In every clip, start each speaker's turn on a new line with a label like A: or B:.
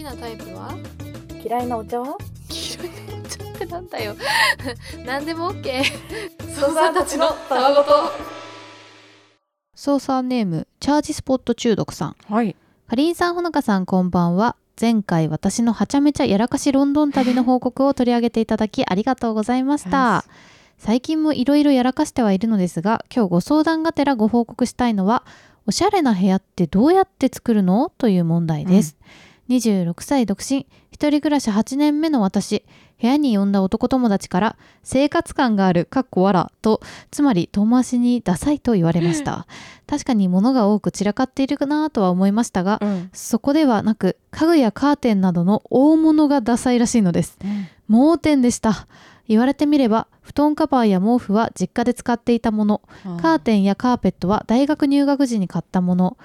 A: きなタイプは？
B: 嫌いなお茶は？
A: 黄色いのちょってなんだよ。何でも OK
B: ソさんたちのたわごと。
C: 操作ネームチャージスポット中毒さん。
B: はい。
C: かりんさんほのかさんこんばんは。前回私のはちゃめちゃやらかしロンドン旅の報告を取り上げていただきありがとうございました。最近もいろいろやらかしてはいるのですが今日ご相談がてらご報告したいのはおしゃれな部屋ってどうやって作るの？という問題です、26歳独身。一人暮らし8年目の私。部屋に呼んだ男友達から生活感があるかっこわらとつまり遠回しにダサいと言われました。確かに物が多く散らかっているかなとは思いましたが
B: うん。
C: そこではなく家具やカーテンなどの大物がダサいらしいのです。盲点でした。言われてみれば布団カバーや毛布は実家で使っていたもの。カーテンやカーペットは大学入学時に買ったもの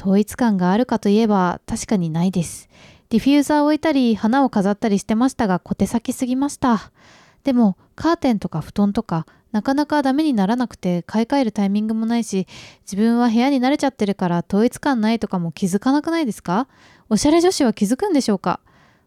C: 統一感があるかといえば確かにないです。ディフューザーを置いたり花を飾ったりしてましたが小手先すぎました。でもカーテンとか布団とかなかなかダメにならなくて買い替えるタイミングもないし自分は部屋に慣れちゃってるから統一感ないとかも気づかなくないですか？おしゃれ女子は気づくんでしょうか？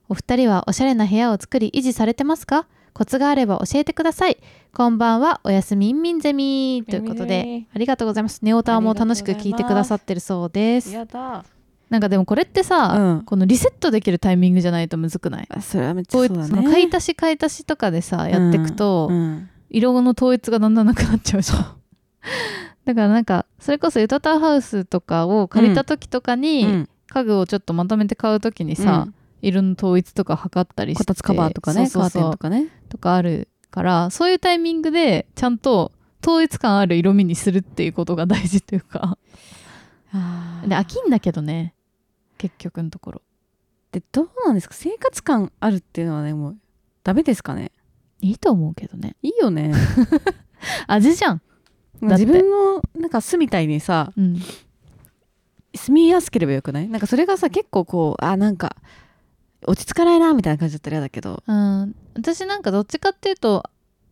C: お二人はおしゃれな部屋を作り維持されてますか？コツがあれば教えてください。こんばんはおやすみんみんゼミ。ということでありがとうございます。ネオタワも楽しく聞いてくださってるそうです。
B: やだ。
C: なんかでもこれってさ、
B: うん。
C: このリセットできるタイミングじゃないとむずくない？
B: あそれはめっちゃそうだね。
C: その買い足し買い足しとかでさやっていくと、
B: うん
C: 色の統一がだんだんなくなっちゃうじゃん。だからなんかそれこそユタタワーハウスとかを借りた時とかに、
B: うん。
C: 家具をちょっとまとめて買う時にさ、
B: うん。
C: 色の統一とか測ったりして
B: こたつカバーとかね
C: そうそうそう。
B: カーテンとかね
C: とかあるからそういうタイミングでちゃんと統一感ある色味にするっていうことが大事というか。で飽きんだけどね。結局のところ。
B: でどうなんですか？生活感あるっていうのはねもうダメですかね？
C: いいと思うけどね。
B: いいよね。
C: 味じゃん。
B: 自分のなんか巣みたいにさ
C: うん。
B: 住みやすければよくない？なんかそれがさ結構こうあなんか落ち着かないなみたいな感じだったら嫌だけど。
C: うん、私なんかどっちかっていうと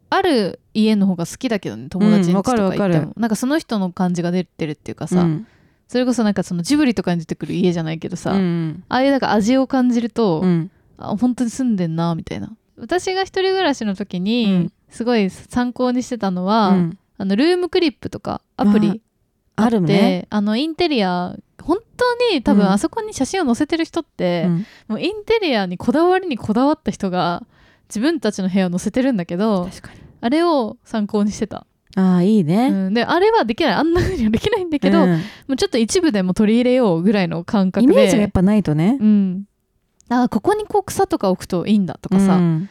C: ある家の方が好きだけどね友達に
B: わかるわかる。
C: なんかその人の感じが出てるっていうかさ、
B: うん。
C: それこそなんかそのジブリとかに出てくる家じゃないけどさ、
B: うん。
C: ああいうなんか味を感じると、
B: うん。
C: あ本当に住んでんなみたいな。私が一人暮らしの時に、
B: うん。
C: すごい参考にしてたのは、
B: うん。
C: あのルームクリップとかアプリ
B: あある
C: で、
B: ね。
C: あのインテリア本当に多分
B: うん。
C: あそこに写真を載せてる人って、
B: うん。
C: もうインテリアにこだわりにこだわった人が自分たちの部屋を載せてるんだけど
B: 確かに。
C: あれを参考にしてた、
B: ああいいうね
C: ん、であれはできない。あんな風にはできないんだけど、も
B: うん。
C: うちょっと一部でも取り入れようぐらいの感覚で。
B: イメージがやっぱないとね。
C: うん、あここにこう草とか置くといいんだとかさ、
B: うん。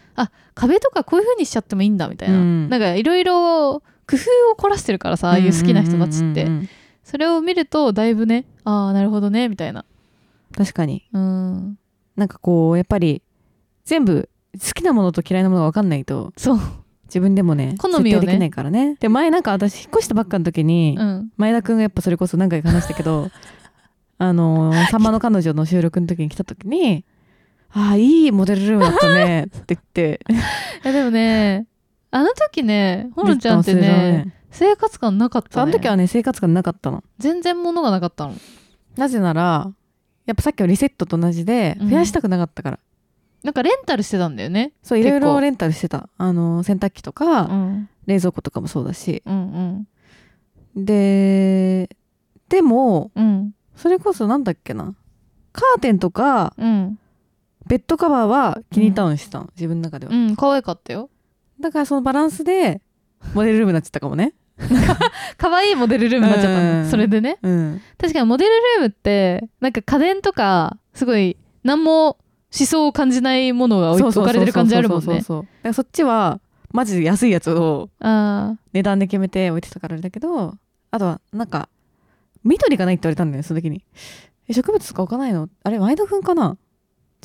C: 壁とかこういう風にしちゃってもいいんだみたいな、
B: うん。
C: なんかいろいろ工夫を凝らしてるからさああいう好きな人たちって、
B: うんうんうんうん
C: それを見るとだいぶねああなるほどねみたいな。
B: 確かに。
C: うん。
B: なんかこうやっぱり全部好きなものと嫌いなものが分かんないと
C: そう、
B: 自分でもね
C: 好みをね。
B: できないからね。で前なんか私引っ越したばっかの時に、
C: うん、
B: 前田くんがやっぱそれこそ何回か話したけど あのーさんまの彼女の収録の時に来た時に「ああいいモデルルームだったね」って言って。
C: いやでもねあの時ねほのちゃんってね生活感なかった、ね、
B: あの時はね生活感なかったの。
C: 全然物がなかったの。
B: なぜならやっぱさっきのリセットと同じで
C: うん。
B: 増やしたくなかったから、
C: なんかレンタルしてたんだよね。
B: そういろいろレンタルしてた。あの洗濯機とか、
C: うん。
B: 冷蔵庫とかもそうだし。
C: うん
B: ででも
C: うん。うん
B: それこそなんだっけな。カーテンとか
C: うん。
B: ベッドカバーは気に入ったのにしてたの、自分の中では、
C: うん可愛かったよ
B: だからそのバランスでモデルルームになっちゃったかもね。
C: 可愛いモデルルームになっちゃった
B: うん。
C: のそれでね。
B: うん。
C: 確かにモデルルームってなんか家電とかすごい何も思想を感じないものが置かれてる感じあるもんね。
B: そっちはマジで安いやつを
C: あ
B: 値段で決めて置いてたからあれだけどあとはなんか緑がないって言われたんだよねその時に。え植物とか置かないの？あれ前田くんかな？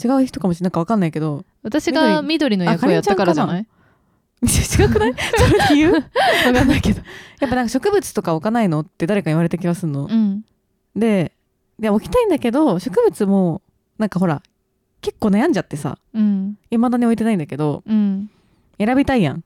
B: 違う人かもしれないなんかわかんないけど。
C: 私が緑。の役をやったからじゃない？
B: 違くない？それ理由？
C: わかんないけど。
B: やっぱなんか植物とか置かないのって誰かに言われた気がするの、
C: うん。
B: でで置きたいんだけど植物もなんかほら結構悩んじゃってさ。
C: うん。
B: いまだに置いてないんだけど
C: うん。
B: 選びたいやん。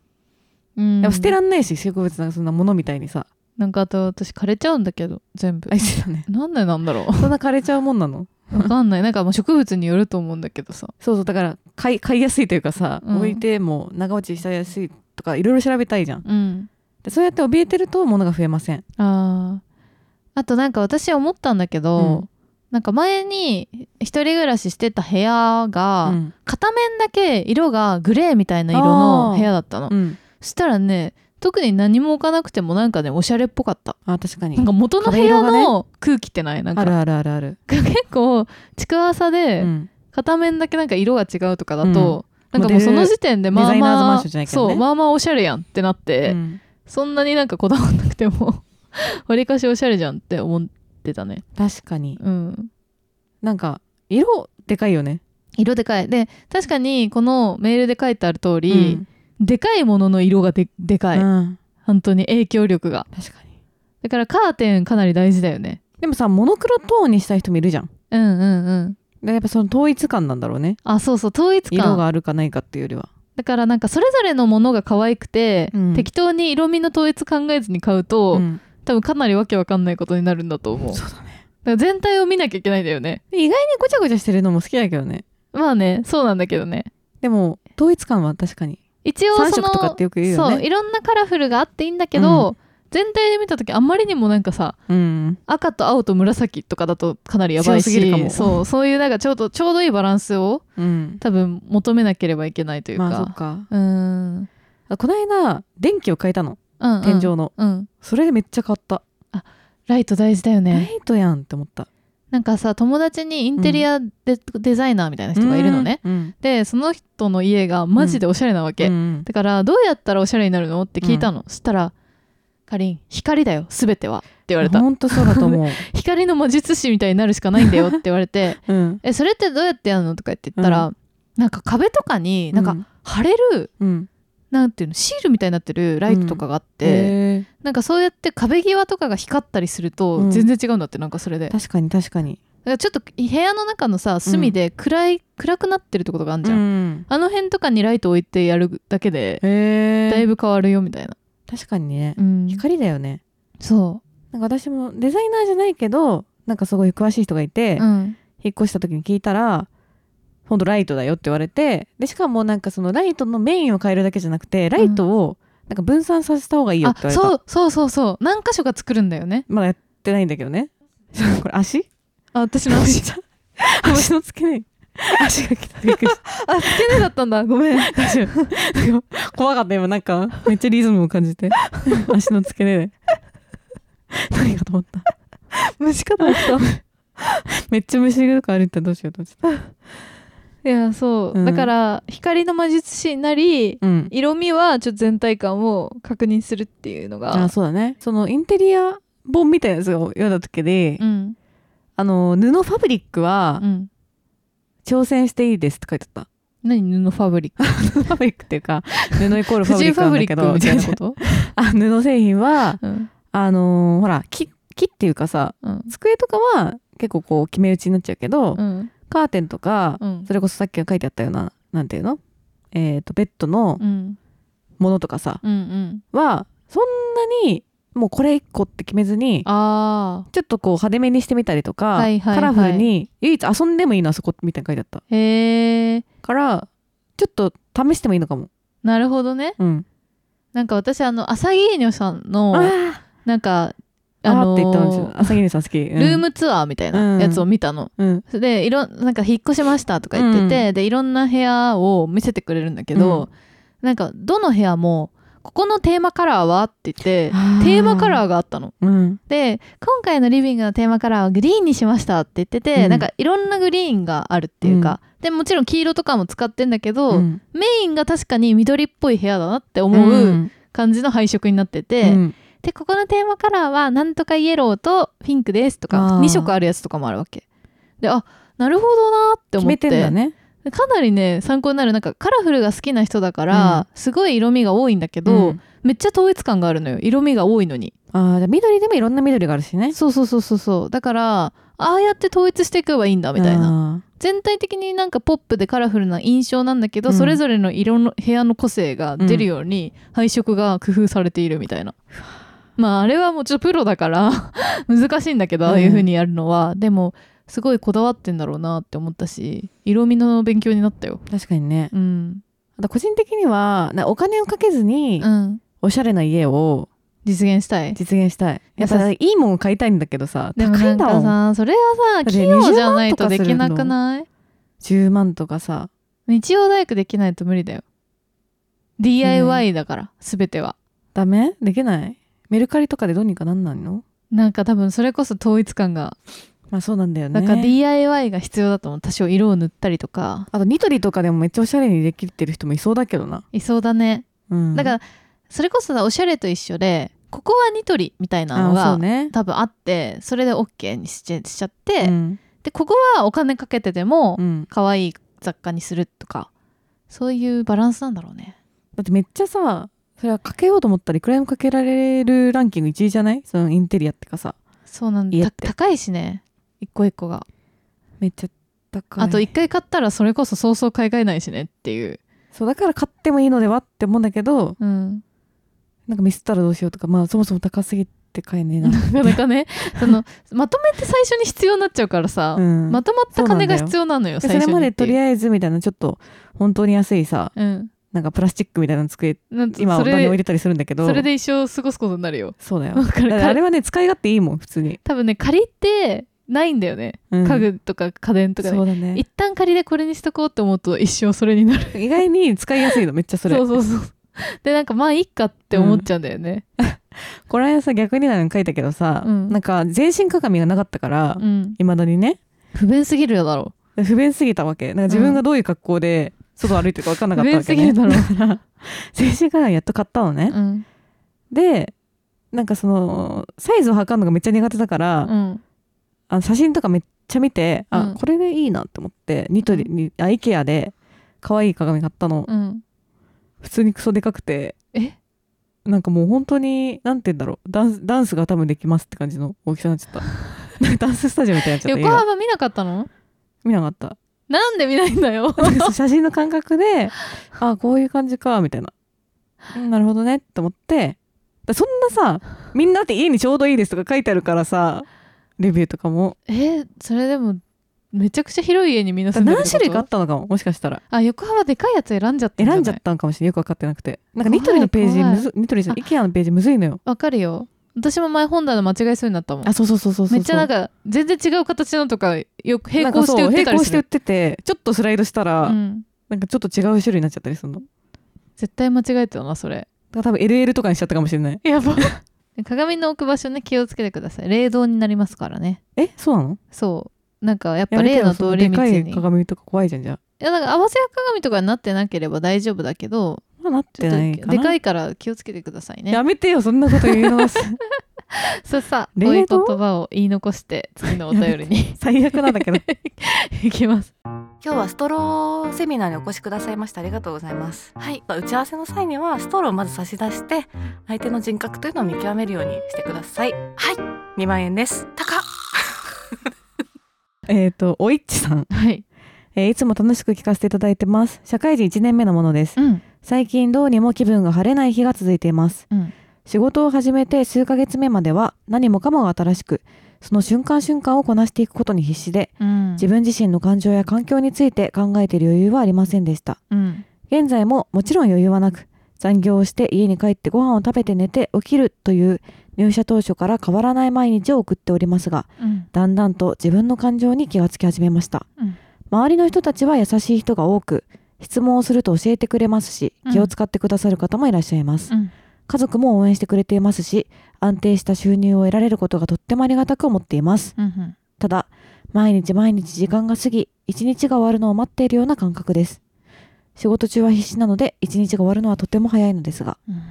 C: うん。
B: やっぱ捨てらんねえし植物なんかそんなものみたいにさ。
C: なんかあと私枯れちゃうんだけど全部。
B: あいつだね。
C: なんでなんだろう。
B: そんな枯れちゃうもんなの？
C: わかんない。なんかもう植物によると思うんだけどさ。
B: そうそうだから買い買いやすいというかさ、
C: うん。
B: 置いても長持ちしやすいとかいろいろ調べたいじゃん。
C: うん。
B: でそうやって怯えてると物が増えません。
C: あー。あとなんか私思ったんだけど、
B: うん。
C: なんか前に一人暮らししてた部屋が、
B: うん。
C: 片面だけ色がグレーみたいな色の部屋だったの。
B: うん。
C: そしたらね特に何も置かなくてもなんかねおしゃれっぽかった。
B: あ確かに。
C: なんか元の部屋の空気ってない？なんか。
B: あるあるあるある、
C: 結構築浅で、
B: うん。
C: 片面だけなんか色が違うとかだと、
B: うん。
C: なんかもうその時点でまあまあ
B: ね。
C: そうまあまあおしゃれやんってなって、
B: うん。
C: そんなになんかこだわんなくても わりかしおしゃれじゃんって思ってたね。
B: 確かに。
C: うん。
B: なんか色でかいよね。
C: 色でかい。で確かにこのメールで書いてある通り、でかいものの色がででかい、
B: うん。うん
C: 本当に影響力が。
B: 確かに。
C: だからカーテンかなり大事だよね。
B: でもさモノクロトーンにしたい人もいるじゃん。
C: うんうんうん。
B: でやっぱその統一感なんだろうね。
C: あそうそう統一
B: 色
C: 感
B: があるかないかっていうよりは。
C: だからなんかそれぞれのものが可愛くて、
B: うん。
C: 適当に色味の統一考えずに買うと、
B: うん。
C: 多分かなりわけわかんないことになるんだと思う。だか
B: そうだね。
C: ら全体を見なきゃいけないんだよね。
B: 意外にごちゃごちゃしてるのも好きだけどね。
C: まあねそうなんだけどね。
B: でも統一感は確かに
C: 一応その
B: 3色とかってよく言うよね。
C: そういろんなカラフルがあっていいんだけど、全体で見た時あんまりにもなんかさ
B: うん。
C: 赤と青と紫とかだとかなりやばいし
B: 強すぎるかも。
C: そうそういうなんかちょうどちょうどいいバランスを
B: うん。
C: 多分求めなければいけないというか、
B: まあそっか。
C: うーん。うん
B: あこの間電気を変えたの。
C: うん
B: 天井の、
C: うん。
B: それでめっちゃ変わった、
C: ライト大事だよ
B: ラ
C: ね
B: イトやんって思った
C: なんかさ友達にインテリアデ,、デザイナーみたいな人がいるのね、
B: うん。
C: でその人の家がマジでおしゃれなわけ、
B: うん。
C: だからどうやったらおしゃれになるのって聞いたの、そしたら「かりん光だよ全ては」って言われた。
B: ほんとそうだと思う、
C: 光の魔術師みたいになるしかないんだよって言われて。
B: うん、
C: えそれってどうやってやるのとか言って言ったら、なんか壁とかになんか貼れる、
B: うん
C: なんていうのシールみたいになってるライトとかがあって、
B: へー。
C: なんかそうやって壁際とかが光ったりすると
B: うん。
C: 全然違うんだってなんかそれで、だか
B: 確かに確かに。
C: らちょっと部屋の中のさ隅で暗い、暗くなってるところがあるじゃん、
B: ん、
C: あの辺とかにライト置いてやるだけでだいぶ変わるよみたいな、
B: 確かにね、
C: うん、
B: 光だよね。
C: そ
B: なんか私もデザイナーじゃないけどなんかすごい詳しい人がいて、
C: う、うん、
B: 引っ越した時に聞いたらほんとライトだよって言われてでしかもなんかそのライトのメインを変えるだけじゃなくてライトをなんか分散させた方がいいよっ
C: あ
B: て言われた、
C: そうそうそうそう。何箇所か作るんだよね。
B: まだやってないんだけどね。これ足？
C: あ私の足。
B: 足の付け根。足が来た。びっくりした。
C: あ付け根だったんだ。ごめん。
B: 大丈夫怖かった今なんか。めっちゃリズムを感じて。足の付け根で。何かと思った。
C: 虫かと思った。
B: めっちゃ虫とか歩いたらどうしようと思って
C: いやそう、
B: うん。
C: だから光の魔術師なり
B: うん。
C: 色味はちょっと全体感を確認するっていうのが
B: あそうだね。そのインテリア本みたいなやつを読んだ時で、
C: うん。
B: あの布ファブリックは
C: うん。
B: 挑戦していいですって書いてあっ
C: 何布ファブリック？
B: たファブリックっていうか布イコールファブリックなんだけど
C: ックみたいなこと、
B: あ布製品は
C: うん。
B: あのーほら木木っていうかさ
C: うん。
B: 机とかは結構こう決め打ちになっちゃうけど、
C: うん
B: カーテンとか、
C: うん。
B: それこそさっき書いてあったようななんていうの？えっ、とベッドの
C: うん。
B: ものとかさ、
C: うんうん。
B: はそんなにもうこれ一個って決めずに
C: あ
B: ちょっとこう派手めにしてみたりとか、
C: はいはいはい。
B: カラフルに唯一遊んでもいいのあそこみたいに書いてあった。
C: ーへえ
B: からちょっと試してもいいのかも。
C: なるほどね。
B: うん。
C: なんか私あのアサギーニョさんの
B: あ
C: なんか
B: あ
C: の
B: って言ったんですよ。朝霧さん好き、うん。
C: ルームツアーみたいなやつを見たの、
B: うん。
C: でいろんなんか引っ越しましたとか言ってて、でいろんな部屋を見せてくれるんだけど、なんかどの部屋もここのテーマカラーはって言ってテーマカラーがあったの。
B: うん。
C: で今回のリビングのテーマカラーはグリーンにしましたって言ってて、
B: うん。
C: なんかいろんなグリーンがあるっていうか、でもちろん黄色とかも使ってんだけど、
B: うん。
C: メインが確かに緑っぽい部屋だなって思う感じの配色になってて、
B: うん
C: でここのテーマカラーはなんとかイエローとピンクですとか
B: あー。
C: 2色あるやつとかもあるわけ。であなるほどなって思って。
B: 決ね。
C: かなりね参考になる。なんかカラフルが好きな人だから、すごい色味が多いんだけど、
B: うん。
C: めっちゃ統一感があるのよ。色味が多いのに。
B: あーじゃあ緑でもいろんな緑があるしね。
C: そうそうそうそうそう。だからああやって統一していけばいいんだみたいな。
B: な
C: 全体的になんかポップでカラフルな印象なんだけど、
B: うん。
C: それぞれの色の部屋の個性が出るように配色が工夫されているみたいな、まああれはもうちょっとプロだから 難しいんだけど、
B: うん。
C: ああいう風にやるのは。でもすごいこだわってんだろうなって思ったし色味の勉強になったよ。
B: 確かにね。
C: うん。
B: あと個人的にはなお金をかけずに
C: うん。
B: おしゃれな家を
C: 実現したい。
B: 実現したい。やっぱいいもんを買いたいんだけどさ高いんだもん。
C: さそれはさ器用じゃないと
B: 20
C: できなくない
B: ？10万とかさ。
C: 日曜大工できないと無理だよ。DIY だから全ては。
B: ダメ？できない？メルカリとかでどうにかなんないの？
C: なんか多分それこそ統一感が。
B: まあそうなんだよね。
C: なんか DIY が必要だと思う。多少色を塗ったりとか。
B: あとニトリとかでもめっちゃおしゃれにできてる人もいそうだけどな。い
C: そうだね。
B: うん。
C: だからそれこそさおしゃれと一緒でここはニトリみたいなのが
B: うね。
C: 多分あってそれで OK にしちゃしちゃって、
B: うん。
C: でここはお金かけてても
B: うん。
C: 可愛い雑貨にするとかそういうバランスなんだろうね。
B: だってめっちゃさそれはかけようと思ったらいくらでもかけられるランキング1位じゃない？そのインテリアってかさ。
C: そうなんだ。高いしね。一個一個が。
B: めっちゃ高い。
C: あと一回買ったらそれこそそうそう買い替えないしねっていう。
B: そうだから買ってもいいのではって思うんだけど
C: うん。
B: なんかミスったらどうしようとか。まあそもそも高すぎて買えねえな。
C: なかなかね。そのまとめて最初に必要になっちゃうからさ、
B: うん。
C: まとまった金が必要なのよ
B: でそ
C: 最初に
B: れまでとり
C: あ
B: あえずみたいなちょっと本当に安いさ。
C: うん、
B: なんかプラスチックみたいなの机今お金を入れたりするんだけど。
C: それで一生過ごすことになるよ。
B: そうだよ。あれはね使い勝手いいもん普通に、
C: 多分ね借りてないんだよね、
B: うん。
C: 家具とか家電とかで
B: そうだね。
C: 一旦借りでこれにしとこうって思うと一生それになる。
B: 意外に使いやすいのめっちゃそれ。
C: そうそうそう。でなんかまあいいかって思っちゃうんだよね。
B: この間さ逆になの書いたけどさ、
C: うん。
B: なんか全身鏡がなかったから
C: うん。
B: いま、未だにね。
C: 不便すぎるだろ
B: 不便すぎたわけ。なんか自分がどういう格好で外歩いてるか分かんなかったわけね、だろ全身鏡やっと買ったのね、
C: うん。
B: でなんかそのサイズを測るのがめっちゃ苦手だから、
C: うん。
B: あの写真とかめっちゃ見て、あ
C: うん。
B: これでいいなって思ってニトリに、あ IKEA で可愛い鏡買ったの、
C: うん。
B: 普通にクソでかくて。
C: え？
B: なんかもう本当になんて言うんだろう。ダンスダンスが多分できますって感じの大きさになっちゃった。ダンススタジオみたいになっちゃった
C: 横幅見なかったの？
B: 見なかった
C: なんで見ないんだよ。
B: 写真の感覚であこういう感じかみたいな。うんなるほどねって思って。だそんなさみんなって家にちょうどいいですとか書いてあるからさレビューとかも。
C: えそれでもめちゃくちゃ広い家にみんな
B: だ
C: 住んでる
B: 何種類かあったのかももしかしたら。
C: あ横幅でかいやつ選んじゃった
B: 選んじゃったのかもしれない。よく分かってなくて。なんかニトリのページむずニトリじゃない IKEA のページむずいのよ。
C: わかるよ私も前本棚間違いそうになったもん。
B: あそうそうそうそうそう。
C: めっちゃなんか全然違う形のとかよく並行して売ってたり
B: 並行して売っててちょっとスライドしたら、
C: うん、
B: なんかちょっと違う種類になっちゃったりするの？だか
C: 絶対間違えてたなそれ。
B: ら多分 LL とかにしちゃったかもしれない。
C: やば。鏡の置く場所ね気をつけてください。冷凍になりますからね。
B: えそうなの？
C: そう。なんかやっぱ例の通り道
B: そのでか
C: に
B: い鏡とか怖いじゃんじゃ
C: いやなんか合わせ鏡とかになってなければ大丈夫だけど
B: あまあなってないかな。
C: でかいから気をつけてくださいね。
B: やめてよそんなこと言うのは
C: そうさこういう
B: 冷凍
C: 言葉を言い残して次のお便りに。
B: 最悪なんだけど。
C: いきます。
A: 今日はストローセミナーにお越しくださいましてありがとうございます。はい。打ち合わせの際にはストローをまず差し出して相手の人格というのを見極めるようにしてください。はい。2万円です。高っ。
B: えっとおいっちさん、
C: はい。
B: えーいつも楽しく聞かせていただいてます。社会人1年目のものです。
C: うん
B: 最近どうにも気分が晴れない日が続いています。
C: うん。
B: 仕事を始めて数ヶ月目までは何もかもが新しくその瞬間瞬間をこなしていくことに必死で
C: うん。
B: 自分自身の感情や環境について考えている余裕はありませんでした。
C: うん。
B: 現在ももちろん余裕はなく残業をして家に帰ってご飯を食べて寝て起きるという入社当初から変わらない毎日を送っておりますが
C: うん。
B: だんだんと自分の感情に気がつき始めました。
C: うん。
B: 周りの人たちは優しい人が多く質問をすると教えてくれますし
C: うん。
B: 気を使ってくださる方もいらっしゃいます、
C: うん。
B: 家族も応援してくれていますし安定した収入を得られることがとってもありがたく思っています。
C: うん
B: ただ毎日毎日時間が過ぎ一日が終わるのを待っているような感覚です。仕事中は必死なので一日が終わるのはとても早いのですが
C: うん。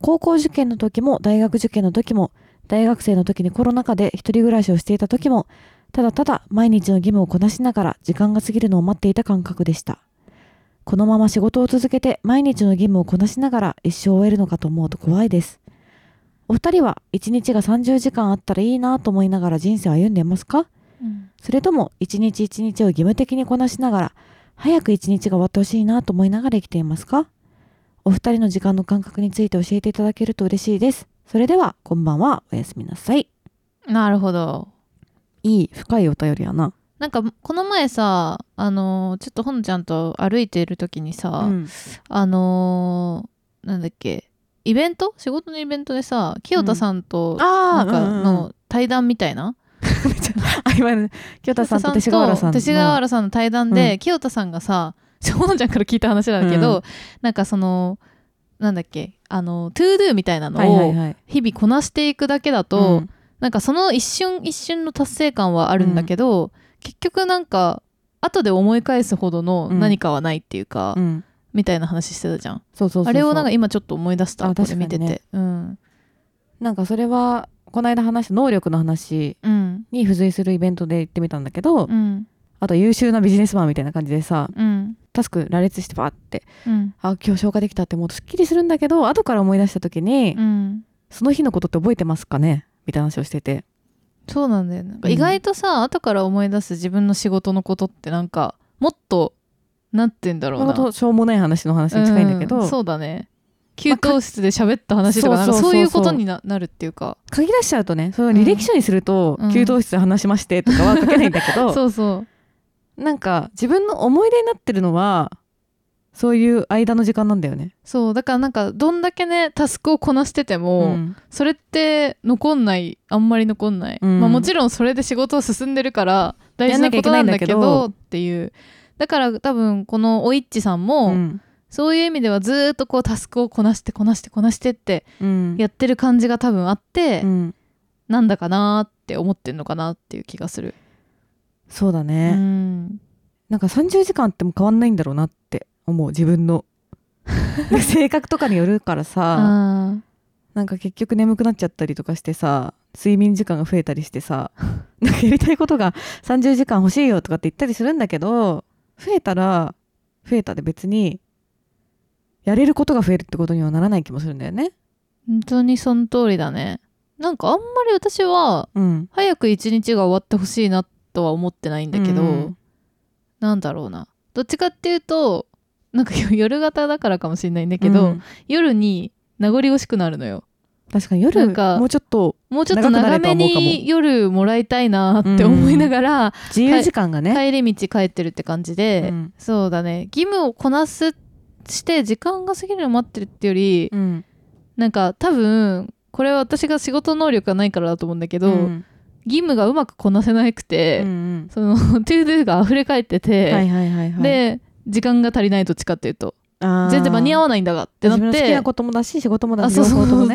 B: 高校受験の時も大学受験の時も大学生の時にコロナ禍で一人暮らしをしていた時もただただ毎日の義務をこなしながら時間が過ぎるのを待っていた感覚でしたこのまま仕事を続けて毎日の義務をこなしながら一生を終えるのかと思うと怖いです。お二人は一日が30時間あったらいいなと思いながら人生を歩んでいますか？
C: うん。
B: それとも一日一日を義務的にこなしながら早く一日が終わってほしいなと思いながら生きていますか？お二人の時間の感覚について教えていただけると嬉しいです。それではこんばんは。おやすみなさい。
C: なるほど。
B: いい深いお便りやな
C: なんかこの前さあのーちょっとほのちゃんと歩いている時にさ、
B: うん。
C: あのーなんだっけイベント？仕事のイベントでさ清田さんとな
B: あ
C: んかの対談みたいな、
B: あ今ね清田さんと勅使河原さんの。
C: 勅使河原さんの対談で、
B: うん。
C: 清田さんがさほのちゃんから聞いた話なんだけど、
B: うん。
C: なんかそのなんだっけあの to do みたいなの
B: はいはい
C: を
B: はい。
C: 日々こなしていくだけだと、
B: うん。
C: なんかその一瞬一瞬の達成感はあるんだけど、結局なんか後で思い返すほどの何かはないっていうか、
B: うん。
C: みたいな話してたじゃん。
B: そうそうそう
C: あれをなんか今ちょっと思い出した
B: あ
C: これ見てて。うん。
B: なんかそれはこの間話した能力の話
C: うん。
B: に付随するイベントで行ってみたんだけど、
C: うん。
B: あと優秀なビジネスマンみたいな感じでさ
C: うん。
B: タスク羅列してバーって
C: うん。
B: あ今日消化できたってもうすっきりするんだけど後から思い出した時に、
C: うん。
B: その日のことって覚えてますかね？みたいな話をしてて
C: そうなんだよね。意外とさ、後から思い出す自分の仕事のことってなんかもっとなんて言うんだろうな。
B: しょうもない話の話に近いんだけど、
C: うんそうだね。給湯室で喋った話とか
B: そう
C: いうことにななるっていうか。
B: 書き出しちゃうとねそ履歴書にすると、
C: うん。
B: 給湯室で話しましてとかは書けないんだけど、
C: そうそう。
B: なんか自分の思い出になってるのはそういう間の時間なんだよね。
C: そうだからなんかどんだけねタスクをこなしてても、
B: ん。
C: それって残んない。あんまり残んない、
B: うん。
C: まあ、もちろんそれで仕事は進んでるから大事なことなんだけどっていう。だから多分このおいっちさんも、
B: うん。
C: そういう意味ではずーっとこうタスクをこなしてこなしてこなしてって
B: うん。
C: やってる感じが多分あって、
B: うん。
C: なんだかなーって思ってんのかなっていう気がする。う
B: そうだね、
C: ん。
B: なんか30時間っても変わんないんだろうなって思う。自分の。性格とかによるからさ。なんか結局眠くなっちゃったりとかしてさ睡眠時間が増えたりしてさ なんかやりたいことが30時間欲しいよとかって言ったりするんだけど増えたら増えたで別にやれることが増えるってことにはならない気もするんだよね。
C: 本当にその通りだね。なんかあんまり私は
B: うん、
C: 早く一日が終わってほしいなとは思ってないんだけど、
B: うん。
C: なんだろうな。どっちかっていうとなんか夜型だからかもしれないんだけど、
B: うん。
C: 夜に名残惜しくなるのよ。
B: 確かに夜もうちょっと
C: もうちょっと長めに夜もらいたいなって思いながら、
B: 自由時間がね。
C: 帰り道帰ってるって感じで、
B: うん。
C: そうだね。義務をこなすして時間が過ぎるのを待ってるってより、
B: うん。
C: なんか多分これは私が仕事能力がないからだと思うんだけど、
B: うん。
C: 義務がうまくこなせなくて、
B: うんうん。
C: その to do が溢れ返ってて、
B: はいはいはいはい。
C: で時間が足りないどっちかっていうと。全然間に合わないんだがってなっ
B: 自分の好き
C: て
B: なこともだし仕事もだし。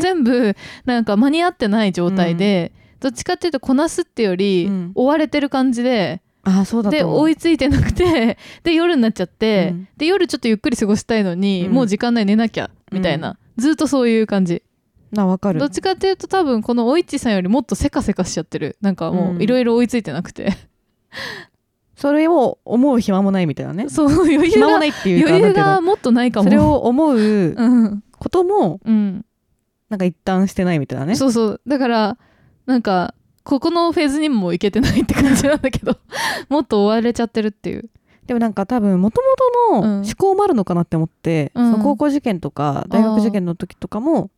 C: 全部なんか間に合ってない状態で、どっちかっていうとこなすってより、
B: うん。
C: 追われてる感じで
B: あーそうだと
C: で追いついてなくてで夜になっちゃって、
B: うん。
C: で夜ちょっとゆっくり過ごしたいのに、
B: うん。
C: もう時間ない寝なきゃみたいな、ずっとそういう感じ。
B: なわかる。
C: どっちかっていうと多分このおいっちさんよりもっとせかせかしちゃってる。なんかも
B: う
C: うん。いろいろ追いついてなくて、
B: それを思う暇もないみたいなね。
C: そう余裕が
B: 暇もないっていうか
C: 余裕がもっとないかも。
B: それを思う
C: うん。
B: ことも
C: うん。
B: なんか一旦してないみたいなね。
C: そうそう。だからなんかここのフェーズにもいけてないって感じなんだけど もっと追われちゃってるっていう。
B: でもなんか多分もともとの
C: うん。
B: 思考もあるのかなって思って、
C: うん。
B: その高校受験とか大学受験の時とかも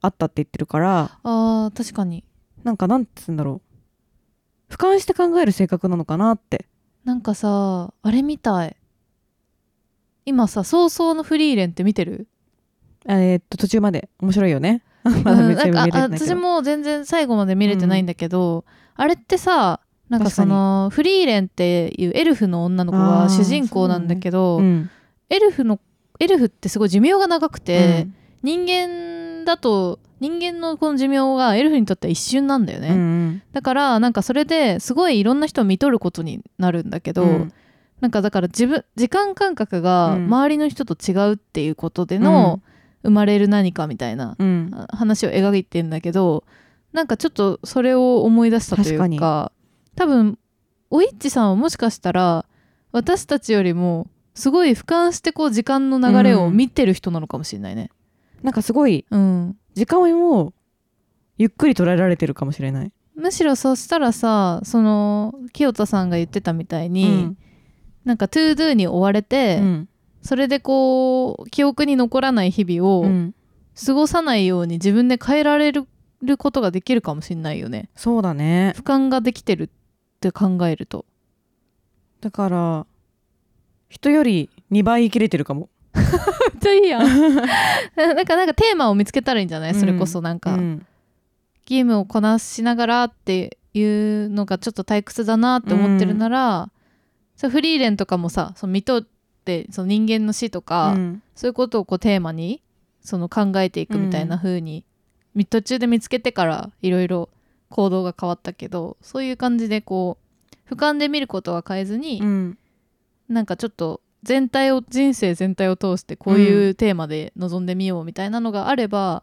B: あったって言ってるから
C: あー確かに。
B: なんかなんつうんだろう。俯瞰して考える性格なのかなって
C: なんかさあれみたい。今さ早々のフリーレンって見てる？
B: えーっと途中まで。面白いよね。ま
C: うん
B: だ見れてない
C: 私も全然最後まで見れてないんだけど、あれってさなんかそのフリーレンっていうエルフの女の子
B: あ
C: が
B: ー
C: 主人公なんだけど、
B: うん
C: エルフのエルフってすごい寿命が長くて、人間だと人間のこの寿命がエルフにとっては一瞬なんだよね、
B: うんうん。
C: だからなんかそれですごいいろんな人を見とることになるんだけど、
B: うん。
C: なんかだから自分時間感覚が
B: うん。
C: 周りの人と違うっていうことでの生まれる何かみたいな話を描いてんだけどなんかちょっとそれを思い出したという
B: 確
C: か多分おいっちさんはもしかしたら私たちよりもすごい俯瞰してこう時間の流れを見てる人なのかもしれないね。
B: なんかすごい
C: うん、
B: 時間をゆっくり捉えられてるかもしれない。
C: むしろそしたらさその清田さんが言ってたみたいに、
B: うん
C: なんか to do に追われて、
B: うん
C: それでこう記憶に残らない日々を
B: うん
C: 過ごさないように自分で変えられることができるかもしれないよね。
B: そうだね。
C: 俯瞰ができてるって考えると
B: だから人より2倍生きれてるかも
C: めっちゃいいやん。なんかなんかテーマを見つけたらいいんじゃない、それこそなんか、
B: うん。
C: ゲームをこなしながらっていうのがちょっと退屈だなって思ってるなら、そうフリーレンとかもさその見とってその人間の死とか、
B: うん。
C: そういうことをこうテーマにその考えていくみたいな風に、み途中で見つけてからいろいろ行動が変わったけどそういう感じでこう俯瞰で見ることは変えずに、
B: うん。
C: なんかちょっと全体を人生全体を通してこういうテーマで臨んでみようみたいなのがあれば、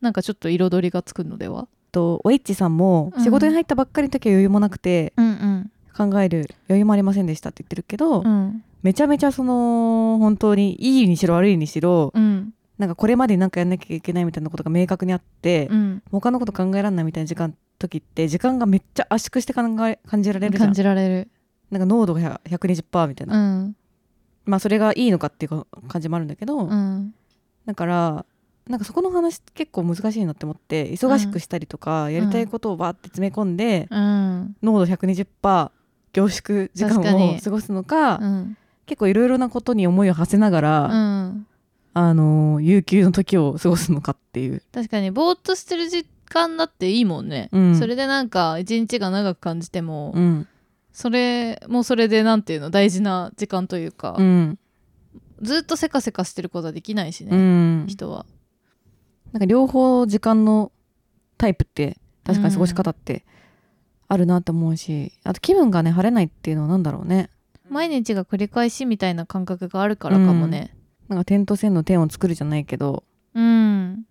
C: なんかちょっと彩りがつくのでは？
B: とおいっちさんも
C: うん。
B: 仕事に入ったばっかりの時は余裕もなくて
C: うん
B: 考える余裕もありませんでしたって言ってるけど、
C: うん。
B: めちゃめちゃその本当にいいにしろ悪いにしろ、
C: うん。
B: なんかこれまでになんかやんなきゃいけないみたいなことが明確にあって、
C: うん。
B: 他のこと考えられないみたいな時間時って時間がめっちゃ圧縮して考え感じられるじゃん。
C: 感じられる。
B: なんか濃度が120%みたいな、
C: うん
B: まあそれがいいのかっていうか感じもあるんだけど、
C: うん。
B: だからなんかそこの話結構難しいなって思って忙しくしたりとか、やりたいことをバーって詰め込んで、
C: うん。
B: 濃度120%凝縮時間を過ごすのか
C: うん。
B: 結構いろいろなことに思いを馳せながら、
C: うん。
B: あのー有給の時を過ごすのかっていう、
C: 確かにぼーっとしてる時間だっていいもんね、
B: うん。
C: それでなんか一日が長く感じても、
B: うん
C: それもそれでなんていうの大事な時間というか、
B: うん。
C: ずっとせかせかしてることはできないし
B: う
C: ね、
B: ん、
C: 人は。
B: なんか両方時間のタイプって確かに過ごし方ってあるなって思うし、あと気分がね晴れないっていうのは何だろうね。
C: 毎日が繰り返しみたいな感覚があるからかもね。
B: なんか点と線の点を作るじゃないけど
C: うん。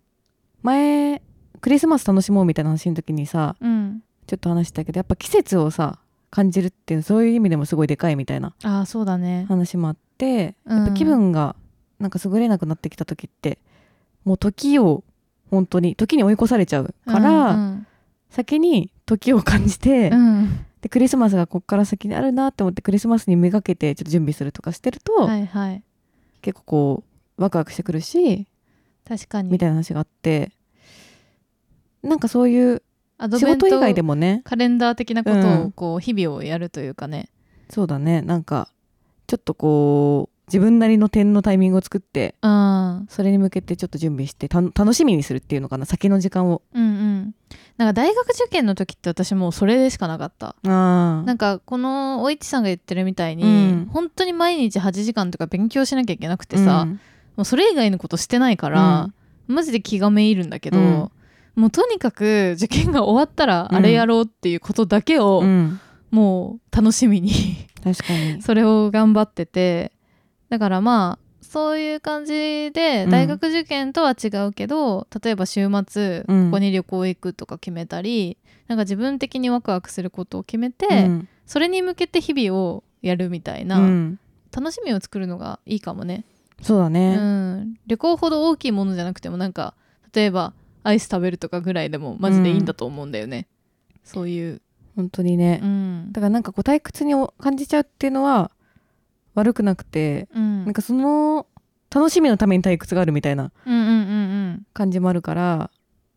B: 前クリスマス楽しもうみたいな話の時にさ
C: うん。
B: ちょっと話したけどやっぱ季節をさ感じるっていうそういう意味でもすごいでかいみたいな
C: ああそうだね。
B: 話もあって、
C: うん。
B: やっぱ気分がなんか優れなくなってきた時ってもう時を本当に時に追い越されちゃうから、
C: うん
B: 先に時を感じて、
C: うん。
B: でクリスマスがこっから先にあるなって思ってクリスマスにめがけてちょっと準備するとかしてると、
C: はいはい。
B: 結構こうワクワクしてくるし
C: 確かに。
B: みたいな話があってなんかそういう仕事以外でもね。
C: カレンダー的なこと
B: うん
C: をこう日々をやるというかね、
B: そうだね。なんかちょっとこう自分なりの点のタイミングを作って
C: うん、
B: それに向けてちょっと準備してた楽しみにするっていうのかな。先の時間を。
C: うんうん。なんか大学受験の時って私もうそれでしかなかった。
B: あ
C: なんかこのおいちさんが言ってるみたいに、
B: うん。
C: 本当に毎日8時間とか勉強しなきゃいけなくてさ、もうそれ以外のことしてないから、マジで気がめいるんだけど、
B: うん
C: もうとにかく受験が終わったらあれやろうっていうことだけを、
B: うん。
C: もう楽しみに。
B: 確かに。
C: それを頑張ってて。だからまあそういう感じで
B: うん。
C: 大学受験とは違うけど、例えば週末
B: うん。
C: ここに旅行行くとか決めたり、なんか自分的にワクワクすることを決めて、
B: うん。
C: それに向けて日々をやるみたいな、
B: うん。
C: 楽しみを作るのがいいかもね、う
B: そうだね、
C: ん、旅行ほど大きいものじゃなくてもなんか例えばアイス食べるとかぐらいでもマジでいいんだと思うんだよね、そういう、
B: 本当にね、
C: うん。
B: だからなんかこう退屈に感じちゃうっていうのは悪くなくて、
C: うん、
B: なんかその楽しみのために退屈があるみたいな
C: うんうんうんうん。
B: 感じもあるから。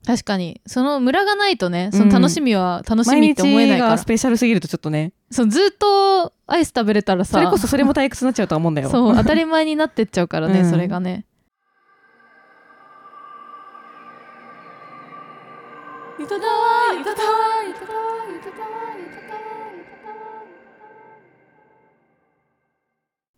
C: 確かに。そのムラがないとねその楽しみは楽し
B: 毎
C: みって思えないから、
B: 日がスペシャルすぎるとちょっとね。
C: そうずっとアイス食べれたらさ。
B: それこそそれも退屈になっちゃうとは思うんだよ。
C: そう当たり前になってっちゃうからね、
B: うん。
C: それがね
A: ゆたたわゆたたわゆたたわゆたたわゆたたわゆたたわ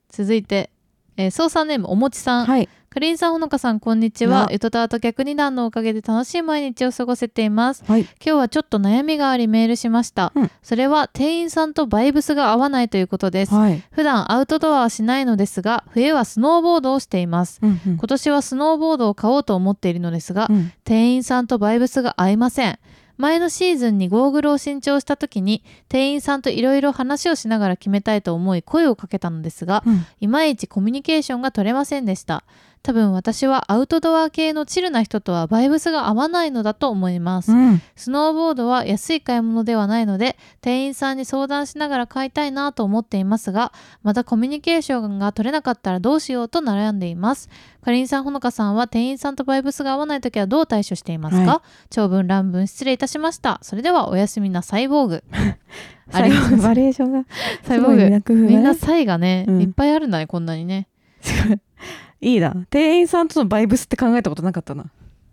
C: 続いて、えー、操作ネームおもちさん、
B: はい。
C: かりんさんほのかさんこんにちは。
B: な。
C: ゆとたわと逆二段のおかげで楽しい毎日を過ごせています。
B: はい。
C: 今日はちょっと悩みがありメールしました、
B: うん。
C: それは店員さんとバイブスが合わないということです。
B: はい、
C: 普段アウトドアはしないのですが冬はスノーボードをしています。
B: うんうん。
C: 今年はスノーボードを買おうと思っているのですが、
B: うん。
C: 店員さんとバイブスが合いません。前のシーズンにゴーグルを新調した時に店員さんといろいろ話をしながら決めたいと思い声をかけたのですが
B: うん。
C: いまいちコミュニケーションが取れませんでした多分私はアウトドア系のチルな人とはバイブスが合わないのだと思います、
B: うん。
C: スノーボードは安い買い物ではないので店員さんに相談しながら買いたいなと思っていますがまたコミュニケーションが取れなかったらどうしようと悩んでいます。かりんさんほのかさんは店員さんとバイブスが合わない時はどう対処していますか、
B: は
C: 長文乱文失礼いたしました。それではおやすみなサイボーグ。ありがとう
B: バリエーションが
C: サイボーグ。みんなサイがね、
B: うん。
C: いっぱいあるんだねこんなにね
B: いいな。店員さんとのバイブスって考えたことなかったな。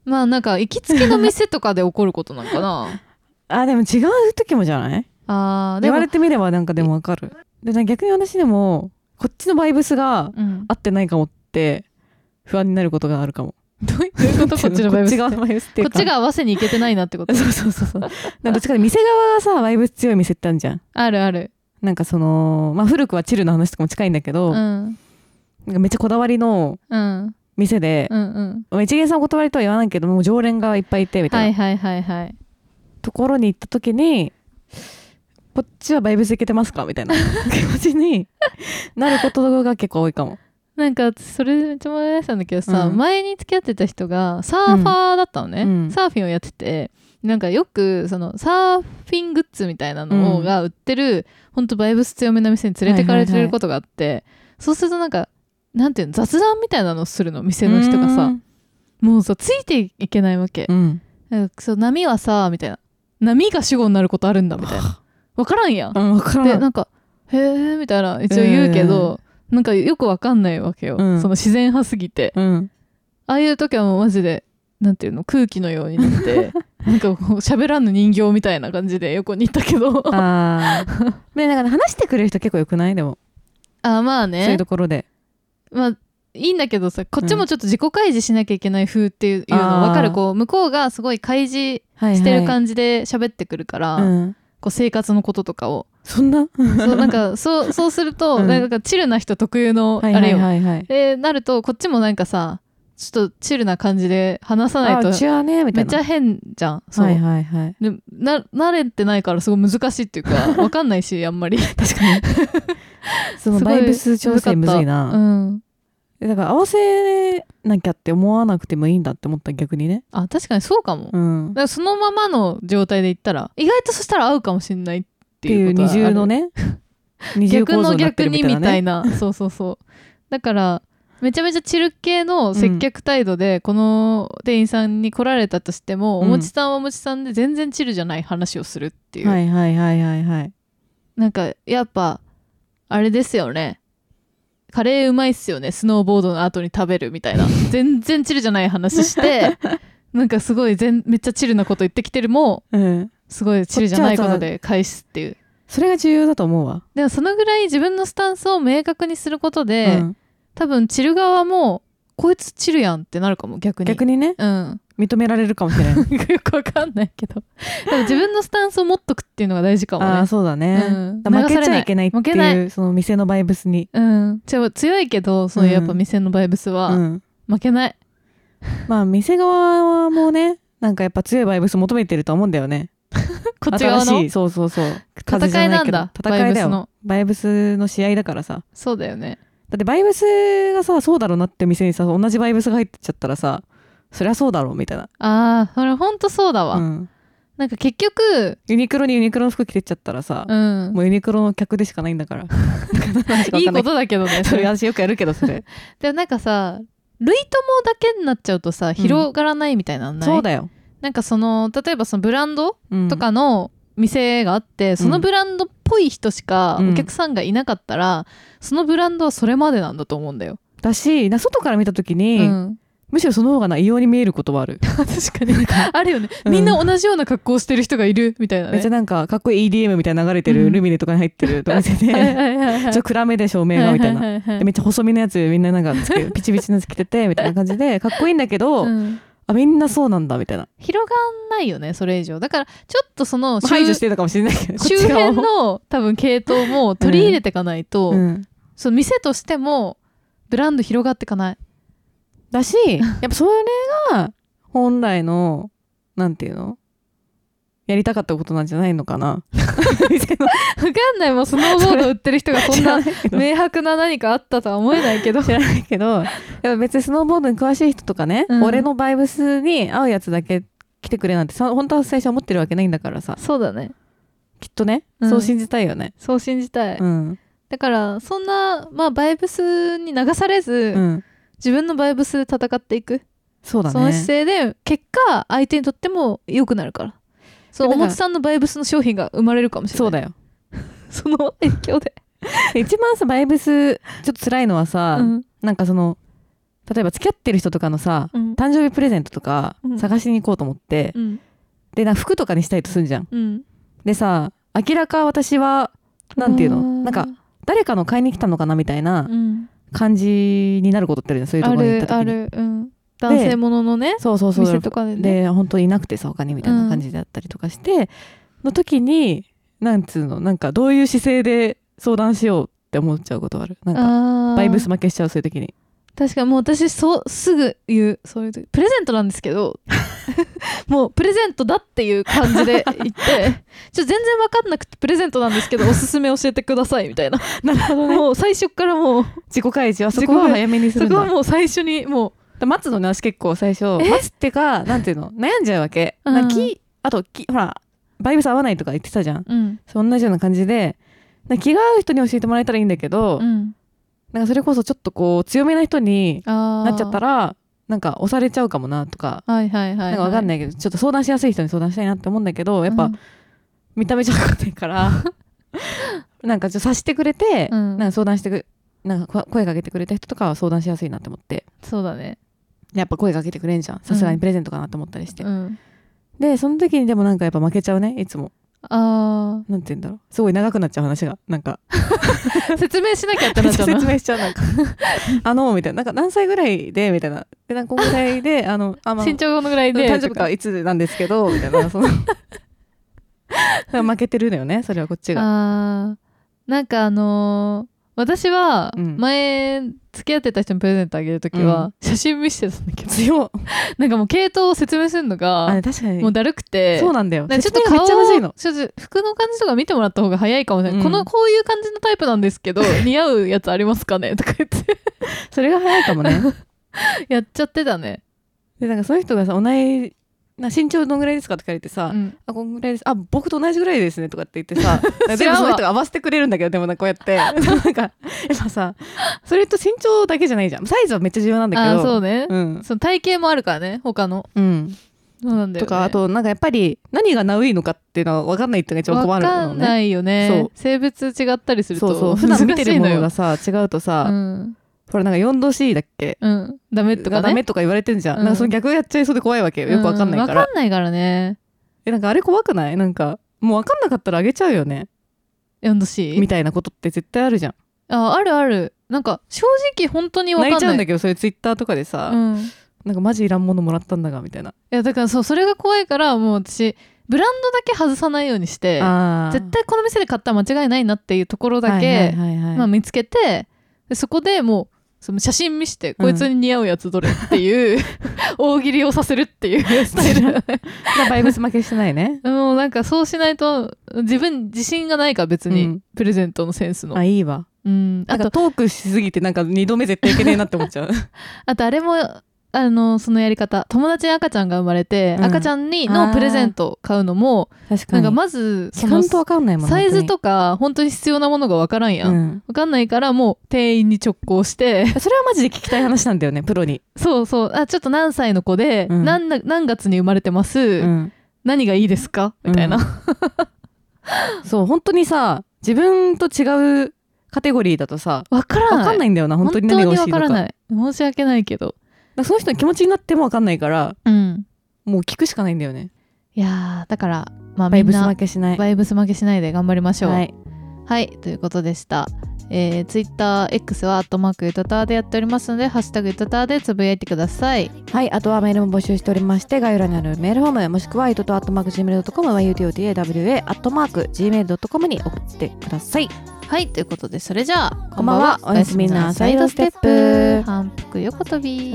C: まあなんか行きつけの店とかで起こることなんかな。
B: あでも違う時もじゃない？
C: あ
B: 言われてみればなんかでもわかる。で逆に私でもこっちのバイブスが
C: うん、
B: 合ってないかもって不安になることがあるかも。
C: どういうこと？こっちのバイブスって。
B: こっち側のバイブスっていうか。
C: こっちが合わせに行けてないなってこと？
B: そうそうそうそう。なんかどっちかで店側がさバイブス強い店ってあるじゃん。
C: あるある。
B: なんかそのまあ古くはチルの話とかも近いんだけど、
C: うん
B: なんかめっちゃこだわりの
C: うん。
B: 店で、
C: うんうん。
B: まあ一元さんお断りとは言わないけどもう常連がいっぱいいてみたいな、
C: はいはいはいはい。
B: ところに行った時にこっちはバイブスいけてますか？みたいな。気持ちになることが結構多いかも。
C: なんかそれめっちゃ思い出したんだけどさ、
B: うん。
C: 前に付き合ってた人がサーファーだったのね、
B: うん。
C: サーフィンをやっててなんかよくそのサーフィングッズみたいなの
B: うん。
C: が売ってる、ほんとバイブス強めな店に連れてかれてることがあって、そうするとなんかなんていうの雑談みたいなのをするの店の人がさ。もうさついていけないわけ。
B: う、ん。
C: なんかそう波はさみたいな。波が主語になることあるんだみたいな。分からんやん。
B: うん分からん。
C: でなんか「へえ」みたいな一応言うけど、なんかよくわかんないわけよ、
B: うん。
C: その自然派すぎて。
B: うん。
C: ああいう時はもうマジでなんていうの空気のようになって なんかこう喋らぬ人形みたいな感じで横にいたけど。
B: あー。で なんか話してくれる人結構よくない？でも、
C: あまあ
B: そういう
C: ね
B: ところで
C: まあいいんだけどさこっちもちょっと自己開示しなきゃいけない風っていうの分かる。こう向こうがすごい開示
B: はい
C: してる感じで喋ってくるから、
B: うん、
C: こう生活のこととかを。
B: そんな？
C: そうなんかそうそうすると、
B: うん。
C: なんかチルな人特有のあ
B: はいはい
C: れよ、
B: はい。はい
C: でなるとこっちもなんかさちょっとチルな感じで話さないとめっちゃ変じゃん。そう、
B: はいはいはい。
C: でな慣れてないからすごい難しいっていうかわかんないしあんまり。
B: 確かに そのバイブス調整むずいな、
C: うん。
B: えだから合わせなきゃって思わなくてもいいんだって思った逆にね。
C: あ確かにそうかも、だ
B: うん。っ
C: からそのままの状態で言ったら意外とそしたら合うかもしれないって
B: ていう二重のね。
C: 逆の逆にみ
B: たいな。
C: そうそうそう。だからめちゃめちゃチル系の接客態度でこの店員さんに来られたとしても、
B: うん。
C: おもちさんはおもちさんで全然チルじゃない話をするっていう、
B: はいはいはいはいはい。
C: なんかやっぱあれですよね。カレーうまいっすよね。スノーボードの後に食べるみたいな。全然チルじゃない話して なんかすごい全めっちゃチルなこと言ってきてるも
B: うん。
C: すごいチルじゃないことで返すっていう。
B: それが重要だと思うわ。
C: でもそのぐらい自分のスタンスを明確にすることで、
B: うん。
C: 多分チル側もこいつチルやんってなるかも逆に。
B: 逆にね。
C: うん
B: 認められるかもしれない。
C: よくわかんないけど。でも自分のスタンスを持っとくっていうのが大事かもね。
B: ああそうだね、
C: うん。
B: だ負けちゃいけないって
C: い
B: いうその店のバイブスに、
C: うん。強いけどそういうやっぱ店のバイブスは
B: うん、
C: 負けない、
B: まあ店側もねなんかやっぱ強いバイブス求めてると思うんだよね。
C: こっち側の
B: 新しいそうそうそう。
C: 戦い
B: な
C: んだ
B: 戦いだよ。
C: バイブスの。
B: バイブスの試合だからさ。
C: そうだよね。
B: だってバイブスがさそうだろうなって店にさ同じバイブスが入ってっちゃったらさそりゃそうだろうみたいな、
C: あーそれほんとそうだわ、
B: うん、
C: なんか結局
B: ユニクロにユニクロの服着てっちゃったらさ、
C: うん。
B: もうユニクロの客でしかないんだから。
C: いいことだけどね。
B: それ私よくやるけどそれ。
C: でもなんかさ類友だけになっちゃうとさ広がらないみたいなのない、
B: そうだよ、
C: なんかその例えばそのブランド
B: うん。
C: とかの店があって、そのブランドっぽい人しか
B: うん。
C: お客さんがいなかったら、そのブランドはそれまでなんだと思うんだよ。
B: だしな外から見た時に、
C: うん、
B: むしろその方がな異様に見えることはある。
C: 確かに。あるよね、
B: うん。
C: みんな同じような格好をしてる人がいるみたいな。ね
B: めっちゃ。なんかかっこいい EDM みたいな流れてる、
C: うん。
B: ルミネとかに入ってるとか見せて、ちょっと暗めで照明がみたいな、めっちゃ細身のやつみんななんか ピチピチのやつ着ててみたいな感じでかっこいいんだけど、
C: うん。
B: あみんなそうなんだみたいな、
C: 広がんないよねそれ以上。だからちょっとその
B: まあ排除してるかもしれないけど
C: 周辺
B: も。
C: の多分系統も取り入れていかないと、
B: うん、
C: その店としてもブランド広がっていかない
B: だしやっぱそれが本来のなんていうの？やりたかったことなんじゃないのかな。
C: わかんない。もうスノーボード売ってる人がそんな明白な何かあったとは思えないけど。
B: 知らないけどやっぱ別にスノーボードに詳しい人とかね、
C: うん。
B: 俺のバイブスに合うやつだけ来てくれなんてさ本当は最初は思ってるわけないんだからさ。
C: そうだね。
B: きっとね、
C: うん。
B: そう信じたいよね。
C: そう信じたい、
B: うん。
C: だからそんなまあバイブスに流されず、
B: うん
C: 自分のバイブスで戦っていく。
B: そうだ
C: その
B: ね
C: 姿勢で結果相手にとっても良くなるから。そうおもつさんのバイブスの商品が生まれるかもしれない。
B: そうだよ。
C: その影響で、
B: 一番さバイブスちょっと辛いのはさ、
C: うん。
B: なんかその例えば付き合ってる人とかのさ
C: うん。
B: 誕生日プレゼントとか
C: うん。
B: 探しに行こうと思って、
C: うん。
B: でな服とかにしたいとすんじゃん。
C: うん、
B: でさ明らか私はなんていうの？
C: うん
B: なんか誰かの買いに来たのかなみたいな
C: うん、
B: 感じになることってあるじゃん。そういうと
C: あ
B: ころに行った時に。
C: るある、うん、男性もののね
B: そうそうそう。
C: 店とかでね。
B: で本当にいなくてさ他にみたいな感じであったりとかして、の時になんつうのなんかどういう姿勢で相談しようって思っちゃうことある。なんかバイブス負けしちゃうそういう時に
C: 確かにもう私そうすぐ言うそういう時プレゼントなんですけど もうプレゼントだっていう感じで言って ちょ全然分かんなくてプレゼントなんですけどおすすめ教えてくださいみたいな。
B: なるほど。ね
C: もう最初からもう
B: 自己開示はそこは早めにするんだ。
C: そこはもう最初にも
B: 待つのね私結構最初。待つってかなんていうの？悩んじゃうわけ、
C: うん。
B: なんか気あと気ほらバイブス合わないとか言ってたじゃん。
C: ううん。
B: そう同じような感じで。気が合う人に教えてもらえたらいいんだけど、
C: うん
B: なんかそれこそちょっとこう強めな人になっちゃったらなんか押されちゃうかもなとか、
C: はいはいはい、はい、
B: なんかわかんないけどちょっと相談しやすい人に相談したいなって思うんだけどやっぱ、見た目じゃなくてから なんかちょっと察してくれて、
C: うん。
B: なんか相談してくなんかこ声かけてくれた人とかは相談しやすいなって思って。
C: そうだね。
B: やっぱ声かけてくれんじゃん。さすがにプレゼントかなって思ったりして、
C: うん。
B: でその時にでもなんかやっぱ負けちゃうねいつも
C: あ
B: なんて言うんだろう。すごい長くなっちゃう話が。なんか。
C: ー 説明しなきゃってなっちゃうな。
B: 説明しちゃうなんか。あのみたいな。なんか何歳ぐらいでみたいな。でなんかこんぐらいであのあ、まあ、
C: 身長のぐらいで
B: 誕生日はいつなんですけどみたいな。その負けてるのよねそれはこっちが。
C: あー。なんかあのー私は
B: うん。
C: 前付き合ってた人にプレゼントあげるときは写真見せてたんだけど、
B: 強っ。
C: なんかもう系統を説明するの
B: あ
C: が
B: 確かに。
C: もうだるくて
B: そうなんだよ。
C: なんかちょっと
B: 説明
C: 顔
B: っちゃむずいの。
C: をちょっと服の感じとか見てもらった方が早いかもしれない、
B: うん。
C: このこういう感じのタイプなんですけど 似合うやつありますかねとか言って。
B: それが早いかもね。
C: やっちゃってたね、
B: でなんかそういう人がさ同じな身長どんぐらいですか？って聞かれてさ、
C: うん、
B: あこんぐらいですあ僕と同じぐらいですねとかって言ってさ 全部その人が合わせてくれるんだけどでもなこうやって。なんかやっぱさそれと身長だけじゃないじゃん。サイズはめっちゃ重要なんだけど。
C: そうね、
B: うん、
C: その体型もあるからね他の。
B: うん、
C: そうなんだよ、ね、
B: とかあとなんかやっぱり何がナウいのかっていうのは分かんないっていうのが一番困
C: わ
B: るのね。
C: かんないよね。
B: そう。
C: 性別違ったりすると
B: そうそう。普段見てるものがさ違うとさ、
C: うん、
B: これなんか4度 C だっけ？
C: うん、ダメとかね。
B: がダメとか言われてんじゃん、
C: うん。
B: なんかその逆やっちゃいそうで怖いわけよ。よく分かんないから、
C: うわかんないからね。
B: えなんかあれ怖くない？なんかもう分かんなかったらあげちゃうよね。
C: 4°C
B: みたいなことって絶対あるじゃん。
C: ああるある。なんか正直本当にわかんない。
B: 泣いちゃうんだけどそれツイッターとかでさ、
C: うん、い
B: なんかマジいらんものもらったんだがみたいな。
C: やだからそうそれが怖いからもう私ブランドだけ外さないようにして絶対この店で買ったら間違いないなっていうところだけ、
B: はいはいはいはい。
C: まあ、見つけてでそこでもうその写真見してこいつに似合うやつどれっていう、大喜利をさせるっていうスタイル。
B: バイブス負けしてないね。
C: もうなんかそうしないと自分自信がないから別に、
B: うん。
C: プレゼントのセンスの。
B: あいいわ。
C: うん。あと
B: トークしすぎてなんか二度目絶対いけねえなって思っちゃう。
C: あとあれもあのそのやり方。友達に赤ちゃんが生まれて、
B: うん。
C: 赤ちゃんにのプレゼント買うのも
B: 確かに。
C: なんかまず
B: とわかんないもん
C: サイズとか本当に必要なものがわからんやん、
B: うん。
C: わかんないからもう店員に直行して。
B: それはマジで聞きたい話なんだよね プロに、
C: そうそう。あちょっと何歳の子で、
B: うん。
C: 何な何月に生まれてます、
B: うん。
C: 何がいいですか？みたいな、
B: そう本当にさ自分と違うカテゴリーだとさ
C: わからない。
B: わかんないんだよな本当に何が欲しいのか。
C: わからない。申し訳ないけど
B: だその人の気持ちになってもわかんないから
C: うん
B: もう聞くしかないんだよね
C: いやーだからまあ
B: バイブス負けしない
C: バイブス負けしないで頑張りましょう
B: はい
C: はい、ということでした。えー、ツイッター X はアットマークゆたたでやっておりますので、ハッシュタグゆたたでつぶやいてください。
B: はい、あとはメールも募集しておりまして、概要欄にあるメールフォーム、もしくは、ゆととアットマーク Gmail.com、yutotawa アットマーク Gmail.com に送ってください。
C: はい、ということで、それじゃあ、
B: こんばんは。おやすみなさいドステップ。
C: 反復横跳び。